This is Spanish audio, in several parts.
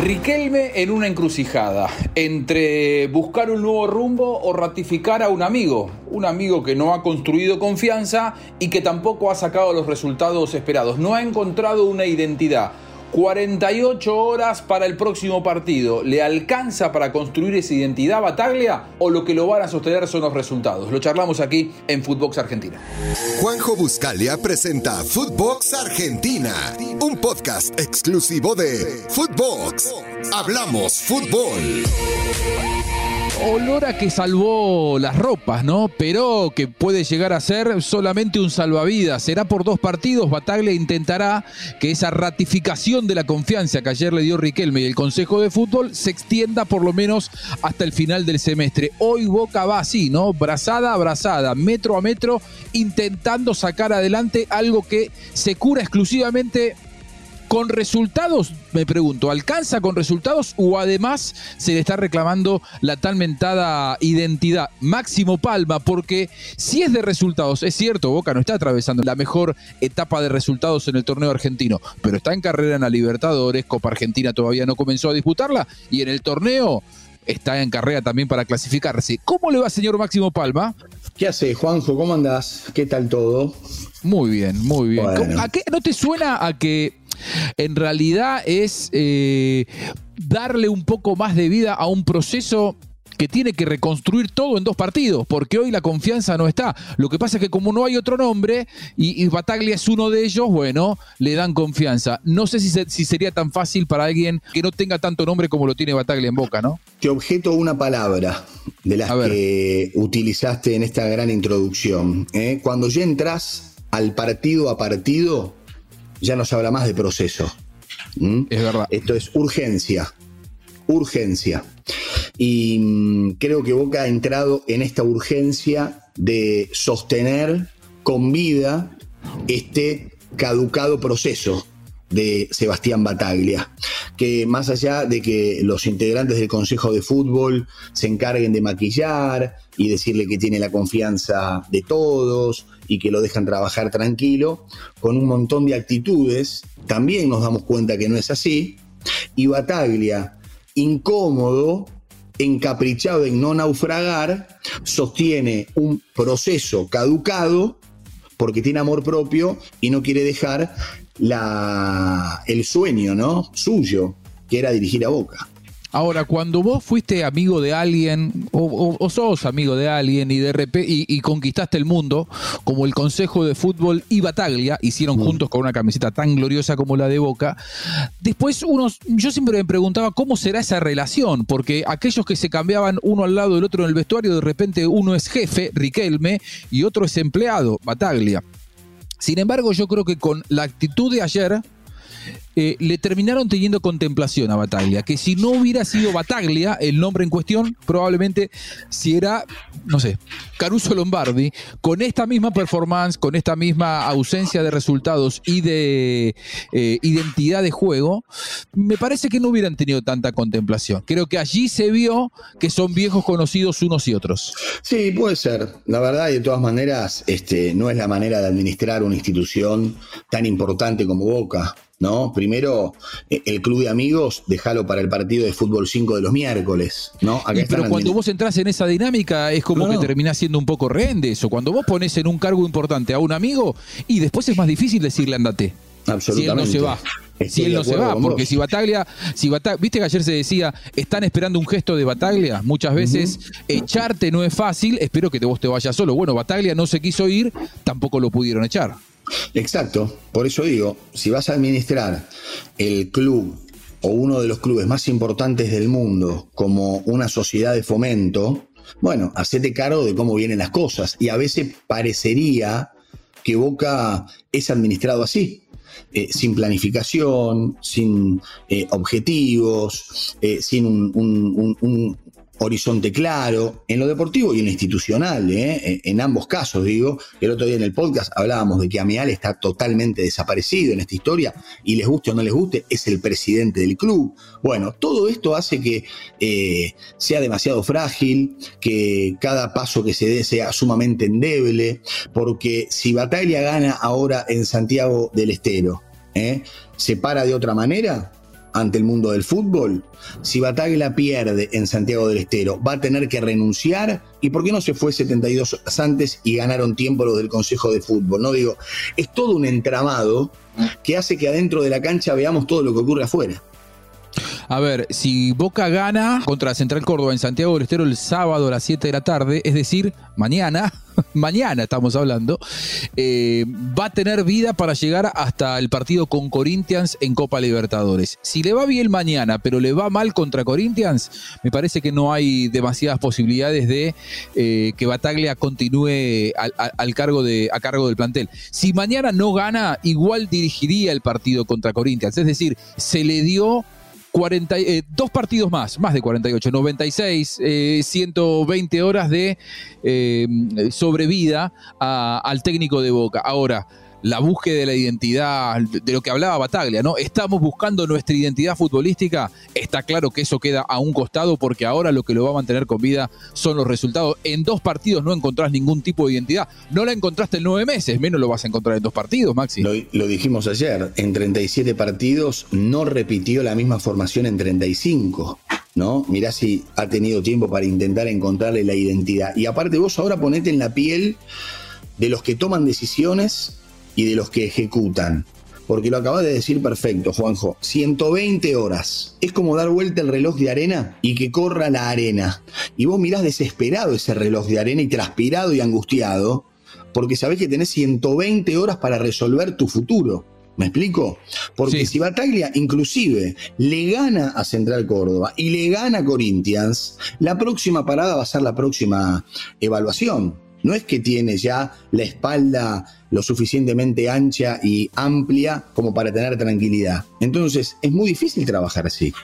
Riquelme en una encrucijada entre buscar un nuevo rumbo o ratificar a un amigo, un amigo que no ha construido confianza y que tampoco ha sacado los resultados esperados, no ha encontrado una identidad. 48 horas para el próximo partido. ¿Le alcanza para construir esa identidad Bataglia o lo que lo van a sostener son los resultados? Lo charlamos aquí en Footbox Argentina. Juanjo Buscalia presenta Footbox Argentina, un podcast exclusivo de Footbox. Hablamos fútbol olor a que salvó las ropas, ¿no? Pero que puede llegar a ser solamente un salvavidas. Será por dos partidos. Bataglia intentará que esa ratificación de la confianza que ayer le dio Riquelme y el Consejo de Fútbol se extienda por lo menos hasta el final del semestre. Hoy Boca va así, ¿no? Brazada a brazada, metro a metro, intentando sacar adelante algo que se cura exclusivamente con resultados, me pregunto, ¿alcanza con resultados o además se le está reclamando la tan mentada identidad? Máximo Palma, porque si es de resultados, es cierto, Boca no está atravesando la mejor etapa de resultados en el torneo argentino, pero está en carrera en la Libertadores, Copa Argentina todavía no comenzó a disputarla y en el torneo está en carrera también para clasificarse. ¿Cómo le va, señor Máximo Palma? ¿Qué hace, Juanjo? ¿Cómo andás? ¿Qué tal todo? Muy bien, muy bien. ¿A qué no te suena a que en realidad es eh, darle un poco más de vida a un proceso que tiene que reconstruir todo en dos partidos, porque hoy la confianza no está. Lo que pasa es que como no hay otro nombre y, Bataglia es uno de ellos, bueno, le dan confianza. No sé si, si, sería tan fácil para alguien que no tenga tanto nombre como lo tiene Bataglia en boca, ¿no? Te objeto una palabra de las que utilizaste en esta gran introducción. ¿eh? Cuando ya entras al partido a partido, ya no se habla más de proceso. ¿Mm? Es verdad. Esto es urgencia. Urgencia. Y mm, creo que Boca ha entrado en esta urgencia de sostener con vida este caducado proceso de Sebastián Bataglia, que más allá de que los integrantes del Consejo de Fútbol se encarguen de maquillar y decirle que tiene la confianza de todos y que lo dejan trabajar tranquilo, con un montón de actitudes, también nos damos cuenta que no es así, y Bataglia, incómodo, encaprichado en no naufragar, sostiene un proceso caducado porque tiene amor propio y no quiere dejar la, el sueño ¿no? suyo, que era dirigir a Boca. Ahora, cuando vos fuiste amigo de alguien, o, sos amigo de alguien y de repente y, conquistaste el mundo, como el Consejo de Fútbol y Bataglia, hicieron mm. juntos con una camiseta tan gloriosa como la de Boca, después unos, yo siempre me preguntaba cómo será esa relación, porque aquellos que se cambiaban uno al lado del otro en el vestuario, de repente uno es jefe, Riquelme, y otro es empleado, Bataglia. Sin embargo, yo creo que con la actitud de ayer, eh, le terminaron teniendo contemplación a Bataglia, que si no hubiera sido Bataglia, el nombre en cuestión, probablemente si era, no sé, Caruso Lombardi, con esta misma performance, con esta misma ausencia de resultados y de eh, identidad de juego, me parece que no hubieran tenido tanta contemplación. Creo que allí se vio que son viejos conocidos unos y otros. Sí, puede ser. La verdad, de todas maneras, este, no es la manera de administrar una institución tan importante como Boca. ¿No? Primero, eh, el club de amigos, déjalo para el partido de fútbol 5 de los miércoles, ¿no? pero cuando vos entras en esa dinámica es como que terminás siendo un poco rehén de eso. Cuando vos pones en un cargo importante a un amigo y después es más difícil decirle andate. Absolutamente. Si él no se va. si él no se va, porque si Bataglia, si viste que ayer se decía, están esperando un gesto de Bataglia, muchas veces echarte no es fácil, espero que vos te vayas solo. Bueno, Bataglia no se quiso ir, tampoco lo pudieron echar. Exacto, por eso digo, si vas a administrar el club o uno de los clubes más importantes del mundo como una sociedad de fomento, bueno, hacete cargo de cómo vienen las cosas. Y a veces parecería que Boca es administrado así. Eh, sin planificación, sin eh, objetivos, eh, sin un, horizonte claro, en lo deportivo y en lo institucional, ¿eh? en ambos casos, digo. El otro día en el podcast hablábamos de que Amial está totalmente desaparecido en esta historia y les guste o no les guste, es el presidente del club. Bueno, todo esto hace que eh, sea demasiado frágil, que cada paso que se dé sea sumamente endeble, porque si Batalla gana ahora en Santiago del Estero, ¿eh? ¿se para de otra manera? Ante el mundo del fútbol? Si Bataglia pierde en Santiago del Estero, ¿va a tener que renunciar? ¿Y por qué no se fue 72 horas antes y ganaron tiempo los del Consejo de Fútbol? No digo, es todo un entramado que hace que adentro de la cancha veamos todo lo que ocurre afuera. A ver, si Boca gana contra Central Córdoba en Santiago del Estero el sábado a las 7 de la tarde, es decir, mañana, mañana estamos hablando, eh, va a tener vida para llegar hasta el partido con Corinthians en Copa Libertadores. Si le va bien mañana, pero le va mal contra Corinthians, me parece que no hay demasiadas posibilidades de eh, que Bataglia continúe al, cargo de, a cargo del plantel. Si mañana no gana, igual dirigiría el partido contra Corinthians. Es decir, se le dio 40, eh, dos partidos más, más de 48, 96, 120 horas de eh, sobrevida al técnico de Boca. Ahora, la búsqueda de la identidad, de lo que hablaba Bataglia, ¿no? Estamos buscando nuestra identidad futbolística. Está claro que eso queda a un costado porque ahora lo que lo va a mantener con vida son los resultados. En dos partidos no encontrás ningún tipo de identidad. No la encontraste en nueve meses, menos lo vas a encontrar en dos partidos, Maxi. Lo, lo dijimos ayer, en 37 partidos no repitió la misma formación en 35. ¿no? Mirá si ha tenido tiempo para intentar encontrarle la identidad. Y aparte vos ahora ponete en la piel de los que toman decisiones y de los que ejecutan. Porque lo acabas de decir perfecto, Juanjo. 120 horas. Es como dar vuelta el reloj de arena y que corra la arena. Y vos mirás desesperado ese reloj de arena y transpirado y angustiado, porque sabés que tenés 120 horas para resolver tu futuro. ¿Me explico? Porque si Bataglia inclusive le gana a Central Córdoba y le gana a Corinthians, la próxima parada va a ser la próxima evaluación. No es que tiene ya la espalda lo suficientemente ancha y amplia como para tener tranquilidad. Entonces, es muy difícil trabajar así.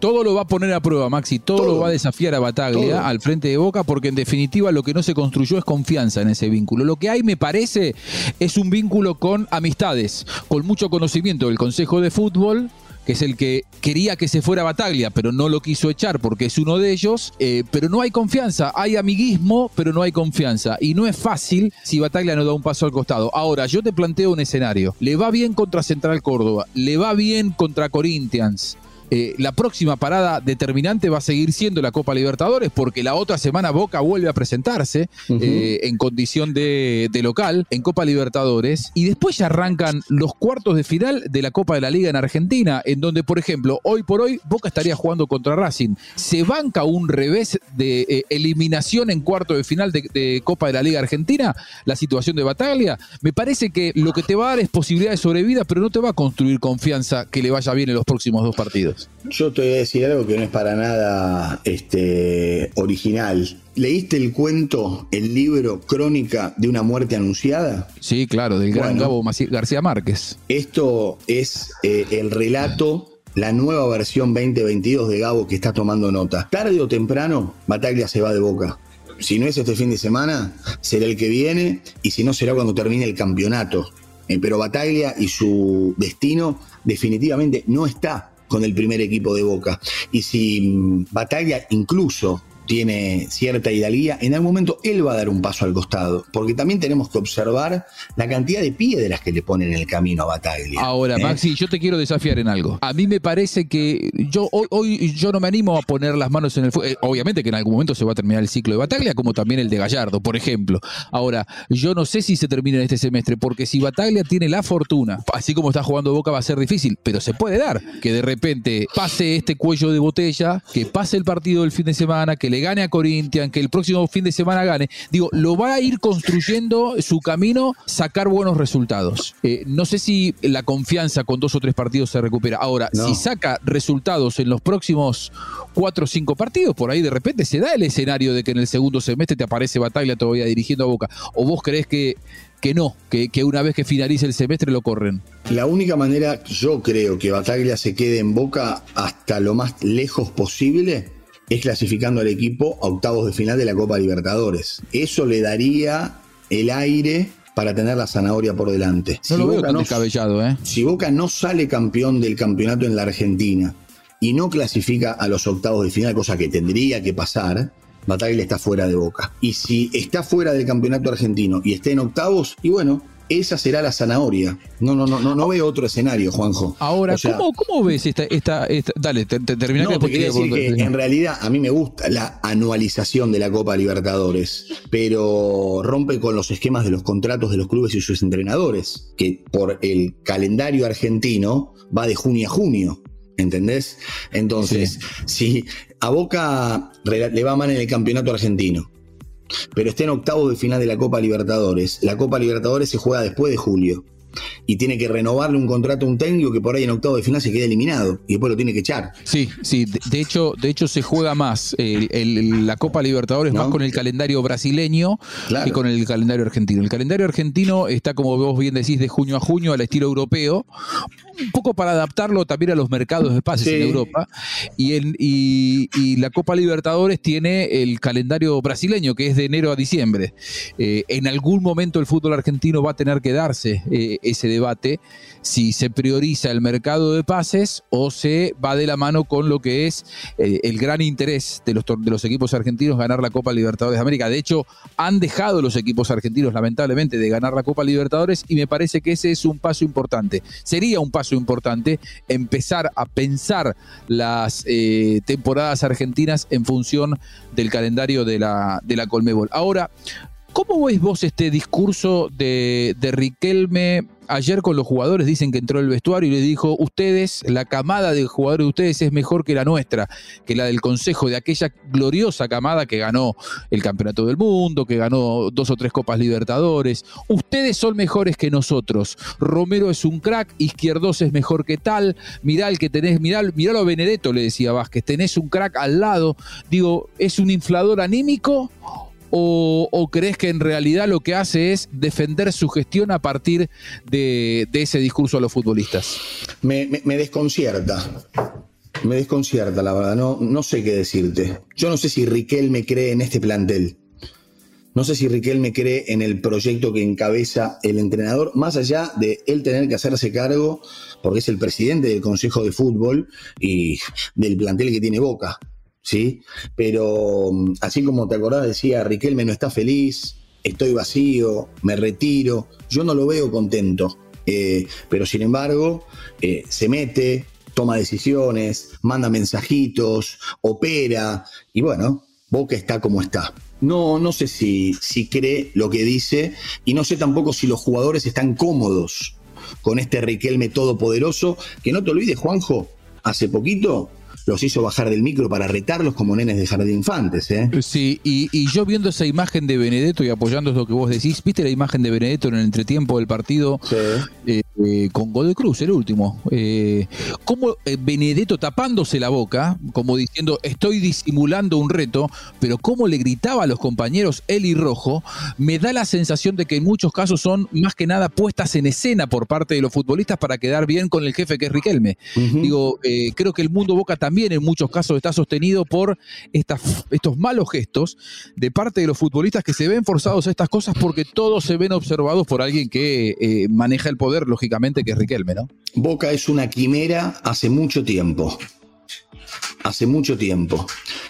Todo lo va a poner a prueba, Maxi, todo, lo va a desafiar a Bataglia al frente de Boca, porque en definitiva lo que no se construyó es confianza en ese vínculo. Lo que hay, me parece, es un vínculo con amistades, con mucho conocimiento del Consejo de Fútbol, que es el que quería que se fuera Bataglia, pero no lo quiso echar porque es uno de ellos, eh, pero no hay confianza, hay amiguismo, pero no hay confianza, y no es fácil si Bataglia no da un paso al costado. Ahora, yo te planteo un escenario, le va bien contra Central Córdoba, le va bien contra Corinthians, eh, la próxima parada determinante va a seguir siendo la Copa Libertadores porque la otra semana Boca vuelve a presentarse eh, en condición de, local en Copa Libertadores y después ya arrancan los cuartos de final de la Copa de la Liga en Argentina en donde por ejemplo hoy por hoy Boca estaría jugando contra Racing. Se banca un revés de eh, eliminación en cuarto de final de, Copa de la Liga Argentina la situación de Bataglia. Me parece que lo que te va a dar es posibilidad de sobrevida pero no te va a construir confianza que le vaya bien en los próximos dos partidos yo te voy a decir algo que no es para nada este, original. ¿Leíste el cuento, el libro Crónica de una muerte anunciada? Sí, claro, del gran Gabo García Márquez. Esto es eh, el relato la nueva versión 2022 de Gabo que está tomando nota. Tarde o temprano, Bataglia se va de boca. Si no es este fin de semana, será el que viene y si no será cuando termine el campeonato. Eh, pero Bataglia y su destino definitivamente no está con el primer equipo de Boca. Y si mm, Batalla incluso tiene cierta hidalguía, en algún momento él va a dar un paso al costado, porque también tenemos que observar la cantidad de piedras que le ponen en el camino a Bataglia. Ahora, ¿eh? Maxi, yo te quiero desafiar en algo. A mí me parece que yo hoy, yo no me animo a poner las manos en el fuego. Eh, obviamente que en algún momento se va a terminar el ciclo de Bataglia, como también el de Gallardo, por ejemplo. Ahora, yo no sé si se termina en este semestre, porque si Bataglia tiene la fortuna, así como está jugando Boca va a ser difícil, pero se puede dar que de repente pase este cuello de botella, que pase el partido del fin de semana, que le gane a Corinthians, que el próximo fin de semana gane, digo, lo va a ir construyendo su camino, sacar buenos resultados. Eh, no sé si la confianza con dos o tres partidos se recupera. Ahora, si saca resultados en los próximos cuatro o cinco partidos, por ahí de repente se da el escenario de que en el segundo semestre te aparece Batalla todavía dirigiendo a Boca. ¿O vos crees que que no, que, que, una vez que finalice el semestre lo corren. La única manera, yo creo, que Bataglia se quede en Boca hasta lo más lejos posible es clasificando al equipo a octavos de final de la Copa Libertadores. Eso le daría el aire para tener la zanahoria por delante. si Boca no, ¿eh? Si Boca no sale campeón del campeonato en la Argentina y no clasifica a los octavos de final, cosa que tendría que pasar, Bataglia está fuera de Boca. Y si está fuera del campeonato argentino y está en octavos, y bueno, esa será la zanahoria. No, no, no, no, no veo otro escenario, Juanjo. Ahora, ¿cómo, ves esta, esta, dale, te, te terminá no, que decir que en realidad a mí me gusta la anualización de la Copa Libertadores, pero rompe con los esquemas de los contratos de los clubes y sus entrenadores, que por el calendario argentino va de junio a junio. ¿Entendés? Entonces, si a Boca le va mal en el campeonato argentino, pero está en octavos de final de la Copa Libertadores. La Copa Libertadores se juega después de julio. Y tiene que renovarle un contrato a un técnico que por ahí en octavos de final se queda eliminado y después lo tiene que echar. Sí, sí. De hecho, de hecho se juega más la Copa Libertadores más con el calendario brasileño que con el calendario argentino. El calendario argentino está, como vos bien decís, de junio a junio al estilo europeo un poco para adaptarlo también a los mercados de pases en Europa. Y, y, la Copa Libertadores tiene el calendario brasileño, que es de enero a diciembre. Eh, en algún momento el fútbol argentino va a tener que darse eh, ese debate si se prioriza el mercado de pases o se va de la mano con lo que es eh, el gran interés de los, de los equipos argentinos ganar la Copa Libertadores de América. De hecho, han dejado los equipos argentinos, lamentablemente, de ganar la Copa Libertadores y me parece que ese es un paso importante. Sería un paso importante, empezar a pensar las eh, temporadas argentinas en función del calendario de la, de la Colmebol. Ahora, ¿Cómo veis vos este discurso de, Riquelme ayer con los jugadores? Dicen que entró el vestuario y le dijo, ustedes, la camada de jugadores de ustedes es mejor que la nuestra, que la del Consejo, de aquella gloriosa camada que ganó el Campeonato del Mundo, que ganó dos o tres Copas Libertadores. Ustedes son mejores que nosotros. Romero es un crack, Izquierdos es mejor que tal. Mirá que tenés, mirá, mirá a Benedetto, le decía Vázquez, tenés un crack al lado. Digo, ¿es un inflador anímico o, crees que en realidad lo que hace es defender su gestión a partir de, ese discurso a los futbolistas? Me, desconcierta. Me desconcierta, la verdad. No, no sé qué decirte. Yo no sé si Riquelme cree en este plantel. No sé si Riquelme cree en el proyecto que encabeza el entrenador, más allá de él tener que hacerse cargo, porque es el presidente del Consejo de Fútbol y del plantel que tiene Boca. ¿Sí? Pero mm, así como te acordás, decía, Riquelme no está feliz, estoy vacío, me retiro, yo no lo veo contento, eh, pero sin embargo eh, se mete, toma decisiones, manda mensajitos, opera, y bueno, Boca está como está. No, no sé si, si cree lo que dice y no sé tampoco si los jugadores están cómodos con este Riquelme todopoderoso, que no te olvides, Juanjo, hace poquito los hizo bajar del micro para retarlos como nenes de jardín infantes. ¿eh? Sí, y, yo viendo esa imagen de Benedetto y apoyando lo que vos decís, ¿viste la imagen de Benedetto en el entretiempo del partido eh, eh, con Godoy Cruz, el último? Eh, como Benedetto tapándose la boca, como diciendo, estoy disimulando un reto, pero cómo le gritaba a los compañeros él y Rojo, me da la sensación de que en muchos casos son más que nada puestas en escena por parte de los futbolistas para quedar bien con el jefe que es Riquelme. Digo, creo que el mundo Boca también en muchos casos está sostenido por estos malos gestos de parte de los futbolistas que se ven forzados a estas cosas porque todos se ven observados por alguien que eh, maneja el poder, lógicamente, que es Riquelme, ¿no? Boca es una quimera hace mucho tiempo. Hace mucho tiempo.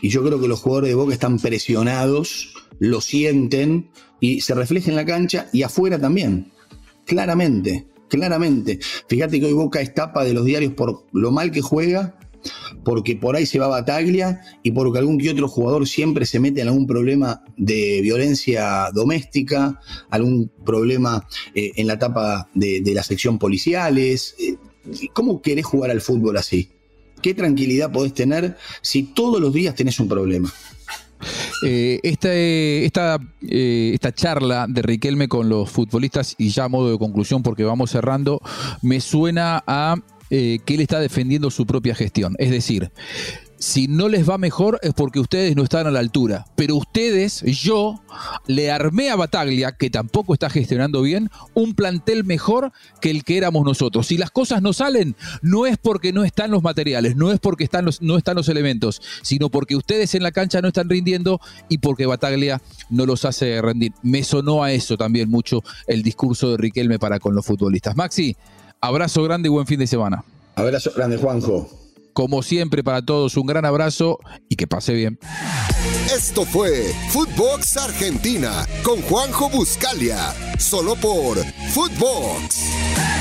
Y yo creo que los jugadores de Boca están presionados, lo sienten y se refleja en la cancha y afuera también. Claramente, claramente. Fíjate que hoy Boca es tapa de los diarios por lo mal que juega porque por ahí se va Bataglia y porque algún que otro jugador siempre se mete en algún problema de violencia doméstica, algún problema eh, en la etapa de, la sección policiales. Eh, ¿Cómo querés jugar al fútbol así? ¿Qué tranquilidad podés tener si todos los días tenés un problema? Eh, esta, esta, esta, charla de Riquelme con los futbolistas, y ya a modo de conclusión, porque vamos cerrando, me suena a eh, que él está defendiendo su propia gestión. Es decir, si no les va mejor es porque ustedes no están a la altura. Pero ustedes, yo, le armé a Bataglia, que tampoco está gestionando bien, un plantel mejor que el que éramos nosotros. Si las cosas no salen, no es porque no están los materiales, no es porque no están los elementos, sino porque ustedes en la cancha no están rindiendo y porque Bataglia no los hace rendir. Me sonó a eso también mucho el discurso de Riquelme para con los futbolistas. Maxi, Abrazo grande y buen fin de semana. Abrazo grande, Juanjo. Como siempre, para todos, un gran abrazo y que pase bien. Esto fue Footbox Argentina con Juanjo Buscalia, solo por Footbox.